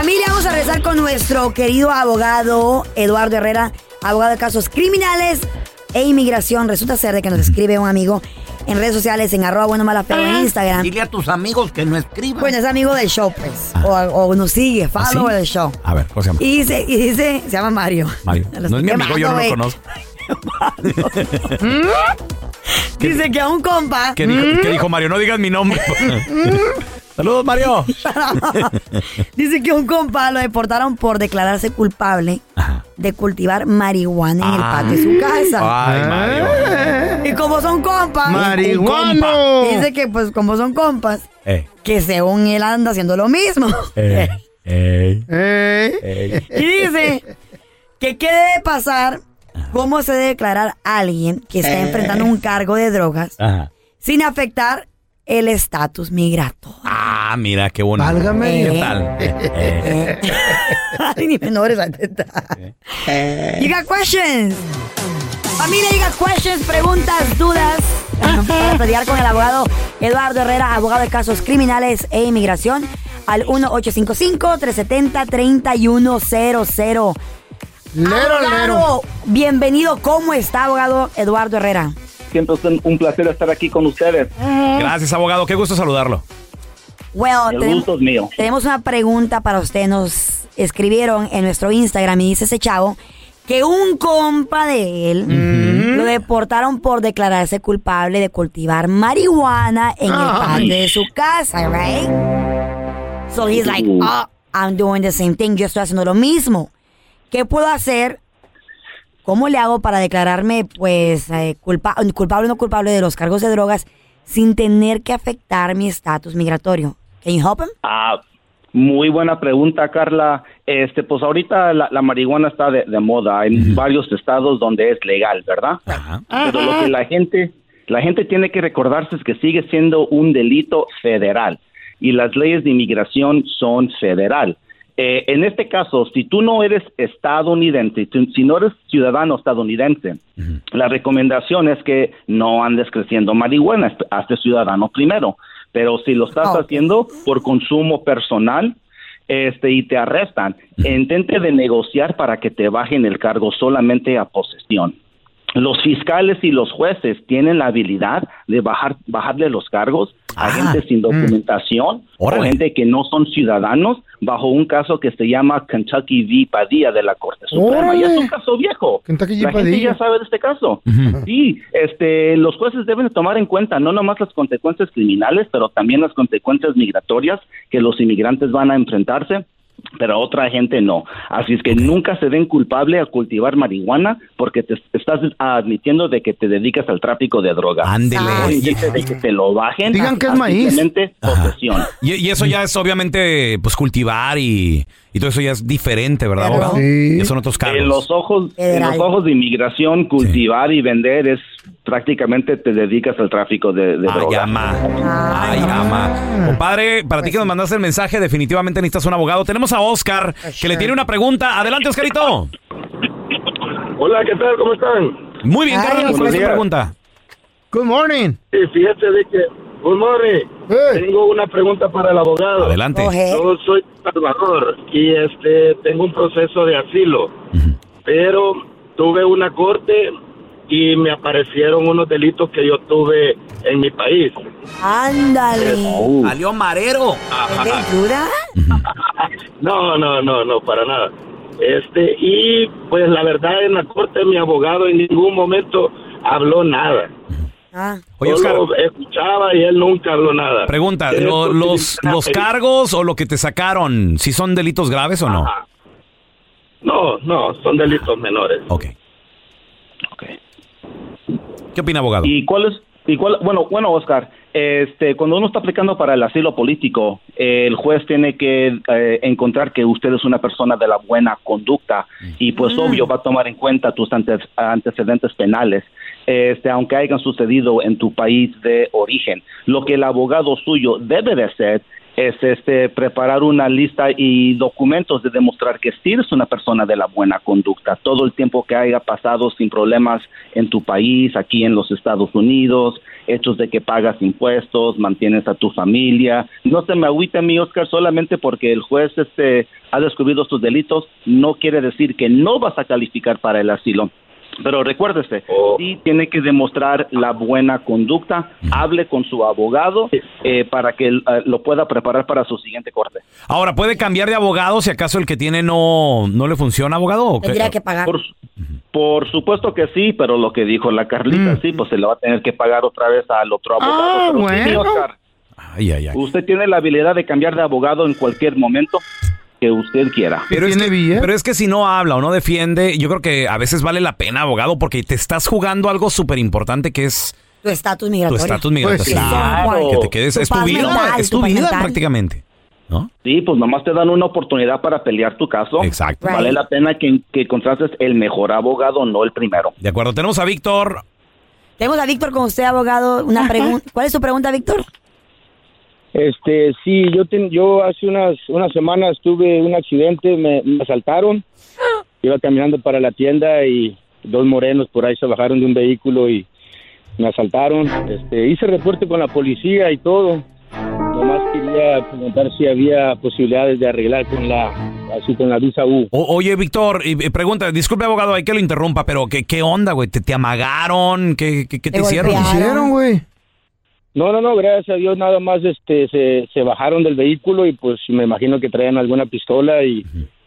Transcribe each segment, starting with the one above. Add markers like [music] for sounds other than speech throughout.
Familia, vamos a rezar con nuestro querido abogado Eduardo Herrera, abogado de casos criminales e inmigración. Resulta ser de que nos escribe un amigo en redes sociales, en arroba bueno mala feo en Instagram. Dile a tus amigos que no escriban. Bueno, es amigo del show, pues. O, o nos sigue, follow ¿Ah, sí? del show. A ver, ¿cómo se llama? Y dice, y dice, se llama Mario. Mario. No es mi amigo, yo no lo conozco. [laughs] Dice que a un compa. ¿Qué dijo, qué dijo Mario? No digas mi nombre. [laughs] Saludos, Mario. [laughs] Dice que un compa lo deportaron por declararse culpable de cultivar marihuana en el patio de su casa. Ay, Mario. Y como son compas, ¡Marihuano! dice que pues como son compas, Eh, que según él anda haciendo lo mismo. eh, [laughs] eh, ¿Eh? eh. Y dice que qué debe pasar, cómo se debe declarar a alguien que está enfrentando un cargo de drogas Ajá. sin afectar el estatus migratorio. Ah, mira, qué bonito. Válgame. ¿Qué tal? Eh, eh. [laughs] Ay, ni menores a You got questions. Familia, you got questions, preguntas, dudas. Para pelear con el abogado Eduardo Herrera, abogado de casos criminales e inmigración, al 1-855-370-3100. Lero, Abogado, bienvenido. ¿Cómo está, abogado Eduardo Herrera? Siempre es un placer estar aquí con ustedes. Gracias, abogado. Qué gusto saludarlo. Well, El tenemos, gusto es mío. tenemos una pregunta para usted. Nos escribieron en nuestro Instagram y dice ese chavo que un compa de él lo deportaron por declararse culpable de cultivar marihuana en el patio de su casa, right? So he's like, oh, I'm doing the same thing. Yo estoy haciendo lo mismo. ¿Qué puedo hacer? ¿Cómo le hago para declararme, pues, eh, culpa- culpable o no culpable de los cargos de drogas sin tener que afectar mi estatus migratorio? Can you help him? Ah, muy buena pregunta, Carla. Este, pues ahorita la, la marihuana está de, de moda. Hay varios estados donde es legal, ¿verdad? Ajá. Pero lo que la gente, la gente tiene que recordarse es que sigue siendo un delito federal y las leyes de inmigración son federal. Eh, en este caso, si tú no eres estadounidense, si no eres ciudadano estadounidense, la recomendación es que no andes creciendo marihuana, hazte ciudadano primero. Pero si lo estás Ok. haciendo por consumo personal, este, y te arrestan, intente de negociar para que te bajen el cargo solamente a posesión. Los fiscales y los jueces tienen la habilidad de bajar, bajarle los cargos a Ah. gente sin documentación o Órale. gente que no son ciudadanos bajo un caso que se llama Kentucky v. Padilla de la Corte Suprema. Y es un caso viejo. Kentucky v. La gente Padilla. ya sabe de este caso. Sí, este, los jueces deben de tomar en cuenta no nomás las consecuencias criminales, pero también las consecuencias migratorias que los inmigrantes van a enfrentarse pero otra gente no. Así es que nunca se den culpable a cultivar marihuana porque te estás admitiendo de que te dedicas al tráfico de droga. Ándele. Intentes de que te lo bajen. Digan que es a maíz. Posesión. Y, y eso ya es obviamente pues cultivar y, y todo eso ya es diferente, ¿verdad, abogado? Sí. Ya son otros cargos. En los ojos, en los ojos de inmigración, cultivar y vender es prácticamente te dedicas al tráfico de, de Ay, droga. ama. Ay, ama. Compadre, para ti que nos mandaste el mensaje, definitivamente necesitas un abogado. Tenemos a Oscar, que le tiene una pregunta. Adelante, Oscarito. Hola, ¿qué tal? ¿Cómo están? Muy bien, carnal, ¿cuál es tu pregunta? Good morning. Sí, fíjate de que, good morning. Hey. Tengo una pregunta para el abogado. Adelante. Yo soy Salvador y este tengo un proceso de asilo, pero tuve una corte y me aparecieron unos delitos que yo tuve en mi país. Ándale. Salió marero. ¿Es ayuda? No, no, no, no, para nada. Este, y pues la verdad en la corte mi abogado en ningún momento habló nada. Ah. Oye, Oscar, Solo escuchaba y él nunca habló nada. pregunta, ¿lo- sí los, está- los cargos o lo que te sacaron, si son delitos graves o no? Ajá. No, no, son delitos menores. Ok. Ok. ¿Qué opina, abogado? ¿Y cuál es? Y cuál, bueno, bueno, Oscar, este, cuando uno está aplicando para el asilo político, eh, el juez tiene que eh, encontrar que usted es una persona de la buena conducta y pues obvio va a tomar en cuenta tus antes- antecedentes penales, este, aunque hayan sucedido en tu país de origen. Lo que el abogado suyo debe de hacer es este preparar una lista y documentos de demostrar que sí eres una persona de la buena conducta. Todo el tiempo que haya pasado sin problemas en tu país, aquí en los Estados Unidos, hechos de que pagas impuestos, mantienes a tu familia. No se me agüite mi Oscar solamente porque el juez este ha descubierto tus delitos, no quiere decir que no vas a calificar para el asilo. Pero recuérdese, Oh. sí tiene que demostrar la buena conducta, hable con su abogado eh, para que eh, lo pueda preparar para su siguiente corte. Ahora, ¿puede cambiar de abogado si acaso el que tiene no, no le funciona, abogado? ¿o qué? Tendría que pagar. Por, por supuesto que sí, pero lo que dijo la Carlita, sí, pues se le va a tener que pagar otra vez al otro abogado. Ah, Pero sí, mi bueno. Oscar, Ay, ay, ay. usted tiene la habilidad de cambiar de abogado en cualquier momento que usted quiera. Pero es, ¿Tiene que, billete? pero es que si no habla o no defiende, yo creo que a veces vale la pena, abogado, porque te estás jugando algo súper importante que es Tu estatus tu migratorio. estatus migratorio. Pues sí. Claro. Que te quedes, Tu es tu vida, mental, es tu tu vida mental. prácticamente. ¿No? Sí, pues nomás te dan una oportunidad para pelear tu caso. Exacto. Right. Vale la pena que, que contrates el mejor abogado, no el primero. De acuerdo, tenemos a Víctor. Tenemos a Víctor con usted, abogado. Una pregunta. [laughs] ¿Cuál es su pregunta, Víctor? Este, sí, yo ten- yo hace unas unas semanas tuve un accidente, me, me asaltaron. [gasps] Iba caminando para la tienda y dos morenos por ahí se bajaron de un vehículo y me asaltaron. Este, hice reporte con la policía y todo. Nomás quería preguntar si había posibilidades de arreglar con la así con la visa U. O- oye, Víctor, pregunta, disculpe, abogado, hay que lo interrumpa, pero ¿qué, qué onda, güey? ¿Te, te amagaron? ¿Qué, qué, qué te, Te hicieron? ¿Qué hicieron, güey? No, no, no, gracias a Dios nada más este se, se bajaron del vehículo y pues me imagino que traían alguna pistola y,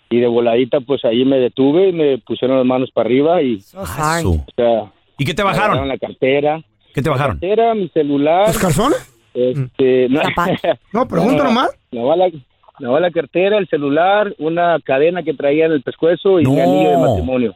y de voladita pues ahí me detuve, me pusieron las manos para arriba y o sea, ¿Y qué te me bajaron? la cartera, ¿Qué te bajaron? cartera, mi celular, ¿Los calzones? este, no. [laughs] No, pregunta No, nomás. más la, más la cartera, el celular, una cadena que traía en el pescuezo y mi No. anillo de matrimonio.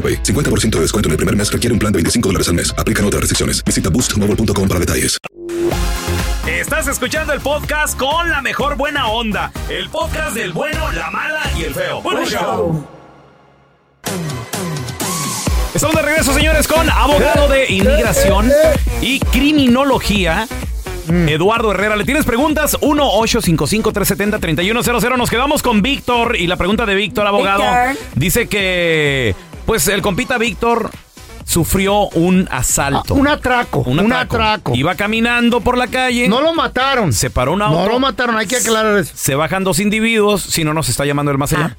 AroPay. 50% de descuento en el primer mes requiere un plan de 25 dólares al mes. Aplican otras restricciones. Visita boostmobile.com para detalles. Estás escuchando el podcast con la mejor buena onda. El podcast del bueno, la mala y el feo. Bueno, show. Estamos de regreso, señores, con abogado de inmigración y criminología. Eduardo Herrera, ¿le tienes preguntas? 1-855-370-3100. Nos quedamos con Víctor y la pregunta de Víctor, abogado. Víctor. Dice que, pues, el compita Víctor sufrió un asalto. Un atraco. Un Un atraco. Iba caminando por la calle. No lo mataron. Se paró un auto. No lo mataron, hay que aclarar eso. Se bajan dos individuos, si no nos está llamando el más allá.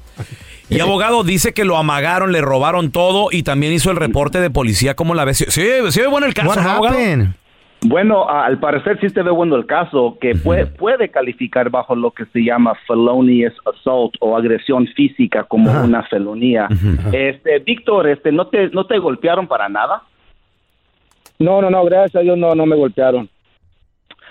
Y abogado dice que lo amagaron, le robaron todo y también hizo el reporte de policía. ¿Cómo la ves? Sí, sí, bueno el caso, What ¿no, abogado? happened? Bueno, al parecer sí se ve bueno el caso, que puede, puede calificar bajo lo que se llama felonious assault o agresión física como Ajá. una felonía. Este, Víctor, este, ¿no te, ¿no te golpearon para nada? No, no, no, gracias a Dios no, no me golpearon.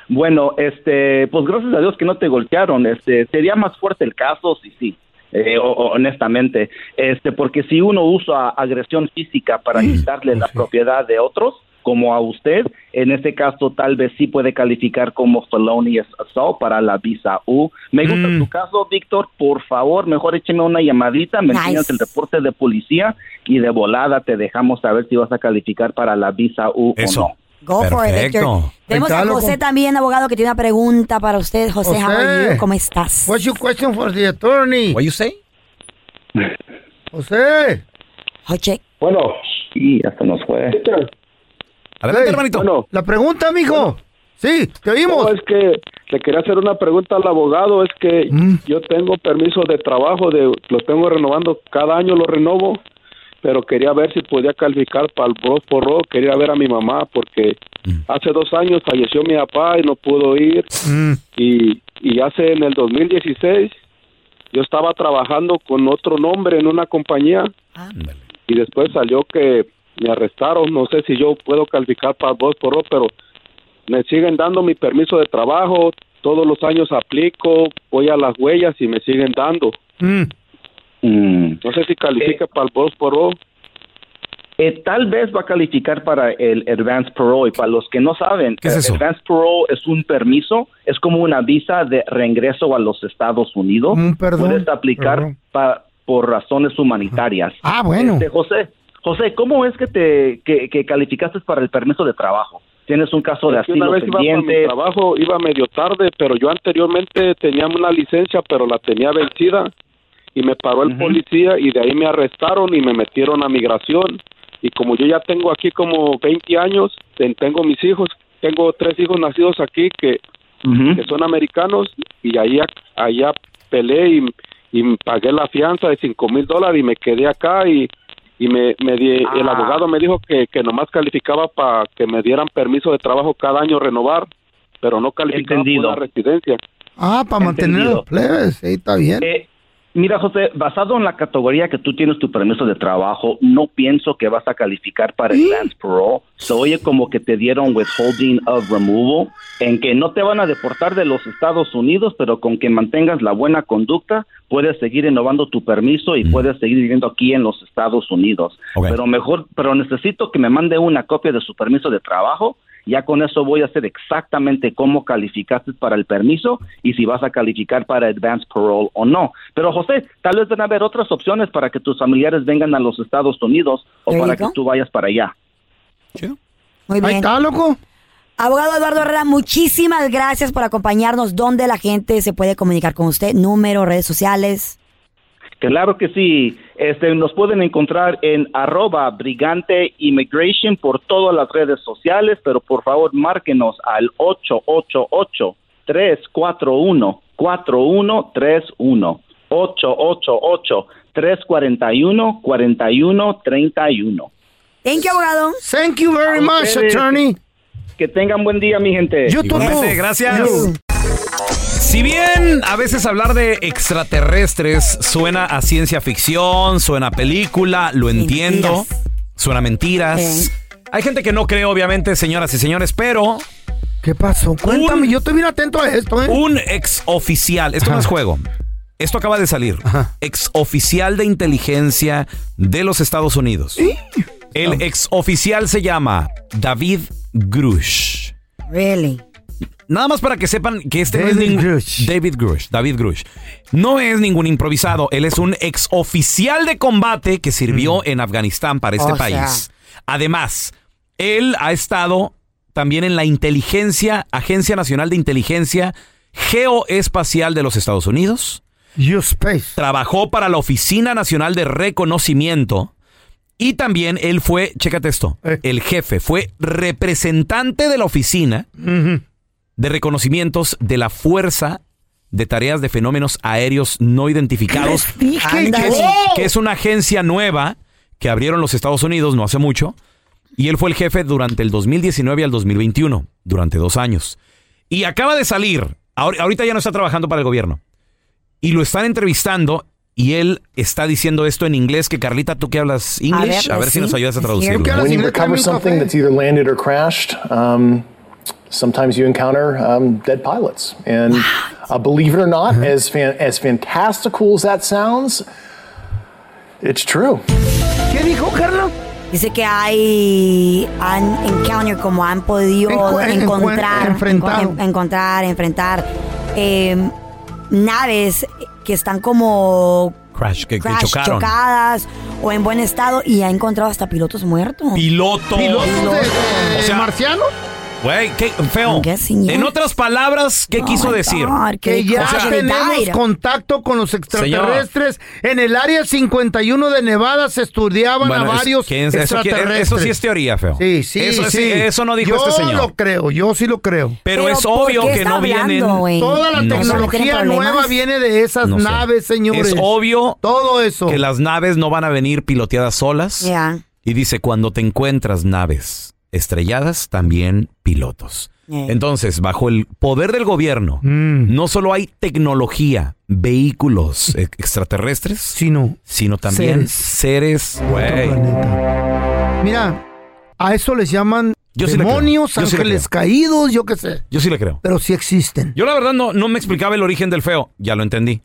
Bueno, este, pues gracias a Dios que no te golpearon. Este, sería más fuerte el caso si sí. eh, o- o- honestamente, este, porque si uno usa agresión física para quitarle la propiedad de otros, como a usted, en este caso tal vez sí puede calificar como felonious assault para la visa U. Me gusta Mm. tu caso, Víctor. Por favor, mejor écheme una llamadita, me Nice. enseñas el reporte de policía y de volada te dejamos saber si vas a calificar para la visa U Eso. o no. Go for it. Víctor. Tenemos a José también, abogado, que tiene una pregunta para usted. José, how are José. you? ¿Cómo estás? What's your question for the attorney? What you say? José. José. Bueno, Y hasta nos fue. Adelante, Hey, hermanito. bueno, La pregunta, mijo. Sí, te oímos. no, es que le quería hacer una pregunta al abogado, es que Mm. yo tengo permiso de trabajo, de lo tengo renovando, cada año lo renovo, pero quería ver si podía calificar para el Bros por Rock, quería ver a mi mamá porque hace dos años falleció mi papá y no pudo ir Mm. y, y hace en el 2016 yo estaba trabajando con otro nombre en una compañía y después salió que me arrestaron. No sé si yo puedo calificar para voz por pero me siguen dando mi permiso de trabajo. Todos los años aplico, voy a las huellas y me siguen dando. Mm. Mm. No sé si califica para el voz por voz. Eh, tal vez va a calificar para el Advance Parole. Y para los que no saben, ¿Qué es el eso? Advance Parole es un permiso, es como una visa de reingreso a los Estados Unidos. Un perdón, Puedes aplicar perdón. pa- por razones humanitarias. Ah, bueno. Este, José, José, ¿cómo es que te que, que calificaste para el permiso de trabajo? ¿Tienes un caso de que una asilo vez iba para mi pendiente? trabajo, iba medio tarde, pero yo anteriormente tenía una licencia, pero la tenía vencida y me paró el policía y de ahí me arrestaron y me metieron a migración. Y como yo ya tengo aquí como 20 años, ten- tengo mis hijos, tengo tres hijos nacidos aquí que, que son americanos y allá, allá peleé y, y pagué la fianza de 5 mil dólares y me quedé acá y, y me, me di- el Ah. abogado me dijo que, que nomás calificaba para que me dieran permiso de trabajo cada año renovar, pero no calificaba Entendido. por la residencia. Ah, para mantener los plebes. Sí, está bien. Eh, mira, José, basado en la categoría que tú tienes tu permiso de trabajo, no pienso que vas a calificar para el Advance Parole. Se oye como que te dieron withholding of removal, en que no te van a deportar de los Estados Unidos, pero con que mantengas la buena conducta, puedes seguir renovando tu permiso y puedes seguir viviendo aquí en los Estados Unidos. Pero mejor, pero necesito que me mande una copia de su permiso de trabajo. Ya con eso voy a hacer exactamente cómo calificaste para el permiso y si vas a calificar para Advance Parole o no. Pero José, tal vez van a haber otras opciones para que tus familiares vengan a los Estados Unidos o para you que go. tú vayas para allá. Chido. Muy Ahí bien. está, loco. Abogado Eduardo Herrera, muchísimas gracias por acompañarnos. ¿Dónde la gente se puede comunicar con usted? Número, redes sociales. Claro que sí. Este, nos pueden encontrar en arroba brigante immigration por todas las redes sociales, pero por favor márquenos al 888-341-4131. 888-341-4131. Thank you, abogado. Thank you very A much, ustedes. attorney. Que tengan buen día, mi gente. Igualmente, gracias. Si bien a veces hablar de extraterrestres suena a ciencia ficción, suena a película, lo entiendo, suena a mentiras. Hay gente que no cree, obviamente, señoras y señores, pero ¿Qué pasó? Cuéntame, yo estoy bien atento a esto, ¿eh? un ex oficial, esto no es juego, esto acaba de salir, ex oficial de inteligencia de los Estados Unidos. El ex oficial se llama David Grush. Really? Nada más para que sepan que este no es David ningún David Grush, David Grush. No es ningún improvisado, él es un ex oficial de combate que sirvió en Afganistán para este O sea. país. Además, él ha estado también en la inteligencia, Agencia Nacional de Inteligencia Geoespacial de los Estados Unidos. U-Space. Trabajó para la Oficina Nacional de Reconocimiento. Y también él fue, chécate esto, el jefe, fue representante de la oficina de reconocimientos de la Fuerza de Tareas de Fenómenos Aéreos No Identificados, que, es, que es una agencia nueva que abrieron los Estados Unidos no hace mucho, y él fue el jefe durante el 2019 al 2021, durante dos años. Y acaba de salir, ahor- ahorita ya no está trabajando para el gobierno, y lo están entrevistando. Y él está diciendo esto en inglés, que Carlita, tú que hablas English, a ver, si nos ayudas a traducirlo. Sometimes you encounter um, dead pilots. And uh, believe it or not, as fan- as fantastical as that sounds, it's true. ¿Qué dijo, Carlos? Dice que hay han encounter como han podido Encu- en- encontrar, enfrentado. en- encontrar, enfrentar eh, naves que están como Crash, que, que crash, chocaron. chocadas o en buen estado y ha encontrado hasta pilotos muertos. Pilotos. ¿Pilotos de, O sea, marcianos? Güey, qué feo. En otras palabras, ¿qué quiso decir? Que ya O sea, tenemos contacto con los extraterrestres. En el área 51 de Nevada se estudiaban Bueno, a varios extraterrestres. eso sí es teoría, feo. Sí, sí, Eso sí, sí. eso no dijo yo este señor. Yo lo creo, yo sí lo creo. Pero, es obvio que no vienen. Toda la No tecnología nueva viene de esas No sé. naves, señores. Es obvio Todo eso. que las naves no van a venir piloteadas solas. Ya. Y dice, cuando te encuentras naves estrelladas, también pilotos. Eh. Entonces, bajo el poder del gobierno, Mm. no solo hay tecnología, vehículos e- extraterrestres, sino, sino también seres, güey. Mira, a eso les llaman Yo demonios, sí ángeles caídos, yo qué sé. Yo sí le creo. Pero sí existen. Yo la verdad no, no me explicaba el origen del feo. Ya lo entendí.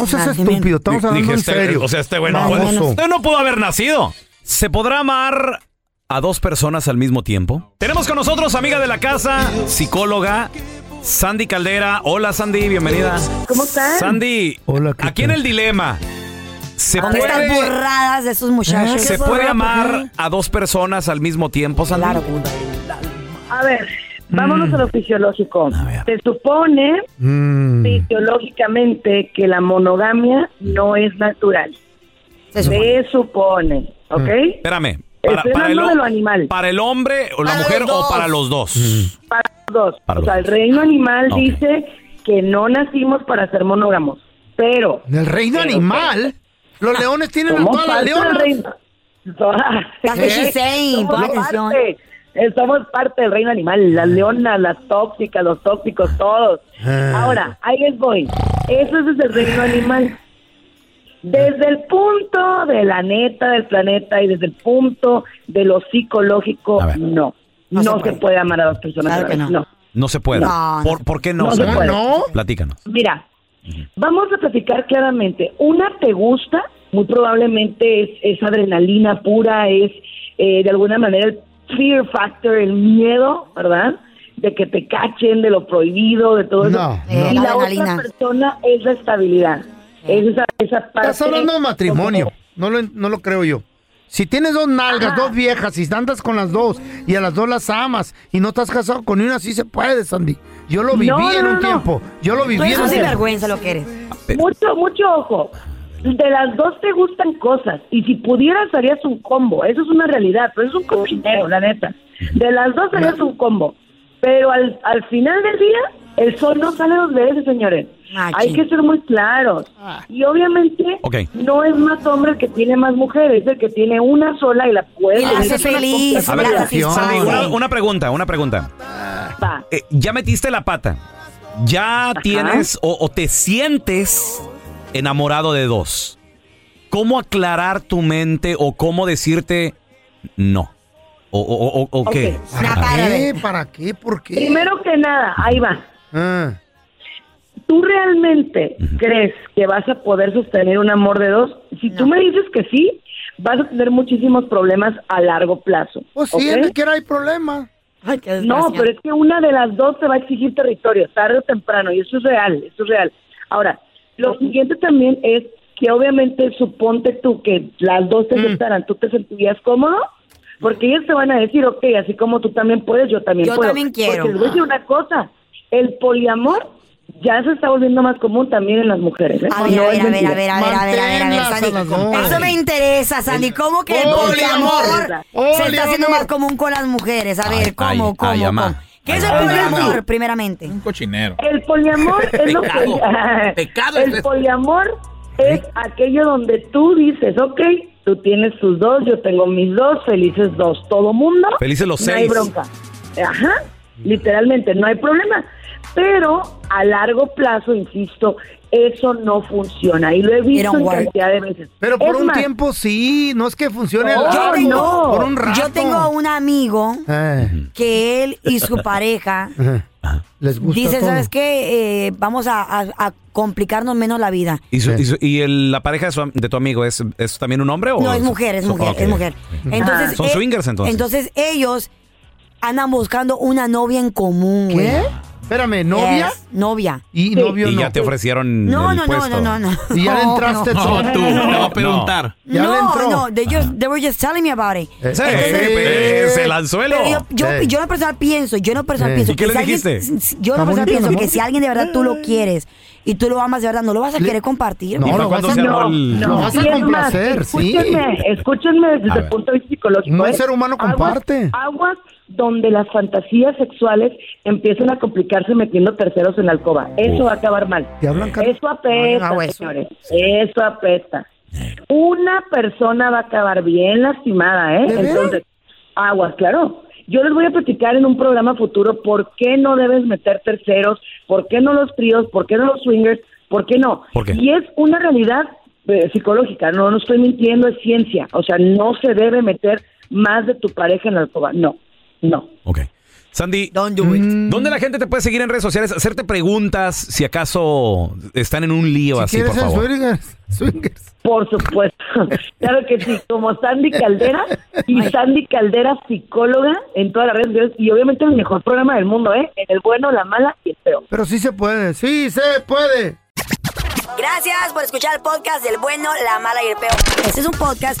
O sea, es estúpido, estamos hablando dije, en este- serio. O sea, este güey no, usted no pudo haber nacido. ¿Se podrá amar a dos personas al mismo tiempo? Tenemos con nosotros, amiga de la casa, psicóloga, Sandy Caldera. Hola, Sandy, bienvenida. ¿Cómo estás? Sandy, aquí en el dilema. ¿Se ¿Dónde están puede, burradas de esos muchachos? ¿Se puede amar a dos personas al mismo tiempo, Sandy? A ver, vámonos Mm. a lo fisiológico. Se supone Mm. fisiológicamente que la monogamia no es natural. Se supone, ¿ok? Mm. Espérame. Para, Estoy para el, de lo animal. para el hombre o la Para mujer o para los dos. Para los dos. Para o los sea, el reino animal dice que no nacimos para ser monógamos, pero... ¿El reino pero- animal? Los leones tienen todas las parte del leonas. reino. Somos parte, eh, somos parte del reino animal, las leonas, las tóxicas, los tóxicos, todos. Ah. Ahora, ahí les voy. Eso es desde el reino animal. Desde el punto de la neta del planeta y desde el punto de lo psicológico, no. No, se, puede. amar a dos personas. Claro a la vez, no. no. No se puede. No, ¿Por, por qué no? No se Sandy? puede. ¿No? Platícanos. Mira, vamos a platicar claramente. Una te gusta, muy probablemente es, es adrenalina pura, es eh, de alguna manera el fear factor, el miedo, ¿verdad? De que te cachen, de lo prohibido, de todo No, eso. no. Y La la adrenalina. otra persona es la estabilidad. Es esa, esa parte. Estás hablando de matrimonio. No lo, no lo creo yo. Si tienes dos nalgas, dos viejas, y andas con las dos, y a las dos las amas, y no estás casado con una, sí se puede, Sandy. Yo lo viví No, no, en un no, tiempo. Yo lo viví en un tiempo. sinvergüenza lo que eres. Mucho, mucho ojo. de las dos te gustan cosas y si pudieras harías un combo, eso es una realidad, pero es un cochinero, la neta. De las dos harías un combo, pero al, al final del día el sol no sale dos veces, señores. Hay que ser muy claros. Y obviamente no es más hombre el que tiene más mujeres, es el que tiene una sola y la puede. Y la hace feliz, A ver, una, una pregunta, una pregunta. Va. Eh, ya metiste la pata. Ya tienes o, o te sientes enamorado de dos. ¿Cómo aclarar tu mente o cómo decirte no? ¿O, o, o- o qué? Ok. ¿Para qué? ¿Para qué? ¿Por qué? Primero que nada, ahí va. Ah. ¿Tú realmente crees que vas a poder sostener un amor de dos? Si tú me dices que sí, vas a tener muchísimos problemas a largo plazo. Pues sí, ¿ok? en el que hay problema. No, pero es que una de las dos te va a exigir territorio, tarde o temprano, y eso es real, eso es real. Ahora, lo siguiente también es que obviamente suponte tú que las dos te Mm. aceptaran, ¿tú te sentirías cómodo? Porque ellas te van a decir, ok, así como tú también puedes, yo también Yo puedo. también quiero. Porque les voy a decir una cosa, el poliamor ya se está volviendo más común también en las mujeres. ¿eh? A ver, No a ver, a ver, a ver, a ver, a ver, a ver, a ver, Sandy. Eso me interesa, Sandy. ¿Cómo que el Poliamor. se está haciendo más común con las mujeres? A ver, ¿cómo, cómo, ay, cómo? ¿Qué es el poliamor, primeramente? Un cochinero. El poliamor es lo que... Pecado. [laughs] El poliamor es aquello donde tú dices, ok, tú tienes tus dos, yo tengo mis dos, felices dos, todo mundo. Felices los no hay seis. bronca. Ajá, literalmente, no hay problema. Pero a largo plazo, insisto, eso no funciona. Y lo he visto en cantidad de veces. Pero por Es un más, tiempo sí, no es que funcione No, a largo, no. por un rato. Yo tengo un amigo Eh, que él y su [laughs] pareja les gusta dice, todo. ¿sabes qué? Eh, vamos a, a- a complicarnos menos la vida. ¿Y, su- y su- y el- la pareja de, su am- de tu amigo es, es también un hombre o No, es mujer, es Son- mujer, es mujer. Entonces, Son eh, swingers entonces. Entonces ellos andan buscando una novia en común. ¿Qué? Espérame, ¿novia? Yes, novia. Y novio y no. ya te ofrecieron No, el no, no, puesto. no, no, no. Y ya le No, entraste no. todo. No, tú, te va a preguntar. Ya le no, entró. no, they, just, they were just telling me about it. Eh, Sí, Entonces- eh, se lanzó el Pero yo, yo, Eh. yo lo personal pienso, yo en lo personal Eh. pienso ¿Y qué que le si alguien- dijiste? yo en Está lo personal bonito, pienso ¿no? que si alguien de verdad tú lo quieres y tú lo amas de verdad, no lo vas a querer compartir. No, ¿Y para lo vas a- No, el- Lo vas a es más, complacer, sí. escúchenme, escúchenme desde A el punto de vista psicológico. No, ¿eh? el ser humano comparte. Aguas, donde las fantasías sexuales empiezan a complicarse metiendo terceros en la alcoba. Eso va a acabar mal. Eso apesta, No, no, eso. señores. Eso apesta. Una persona va a acabar bien lastimada, ¿eh? Entonces, aguas, claro. Yo les voy a platicar en un programa futuro por qué no debes meter terceros, por qué no los tríos, por qué no los swingers, por qué no. ¿Por qué? Y es una realidad eh, psicológica, no, no estoy mintiendo, es ciencia. O sea, no se debe meter más de tu pareja en la alcoba. No, no. Ok. Sandy, Don't do it. ¿dónde la gente te puede seguir en redes sociales? Hacerte preguntas si acaso están en un lío Si así, quieres por favor. swingers, swingers. Por supuesto. [laughs] claro que sí, como Sandy Caldera y Sandy Caldera psicóloga en todas las redes sociales y obviamente el mejor programa del mundo, ¿eh? En el bueno, la mala y el feo. Pero sí se puede, sí se puede. Gracias por escuchar el podcast del bueno, la mala y el peor. Este es un podcast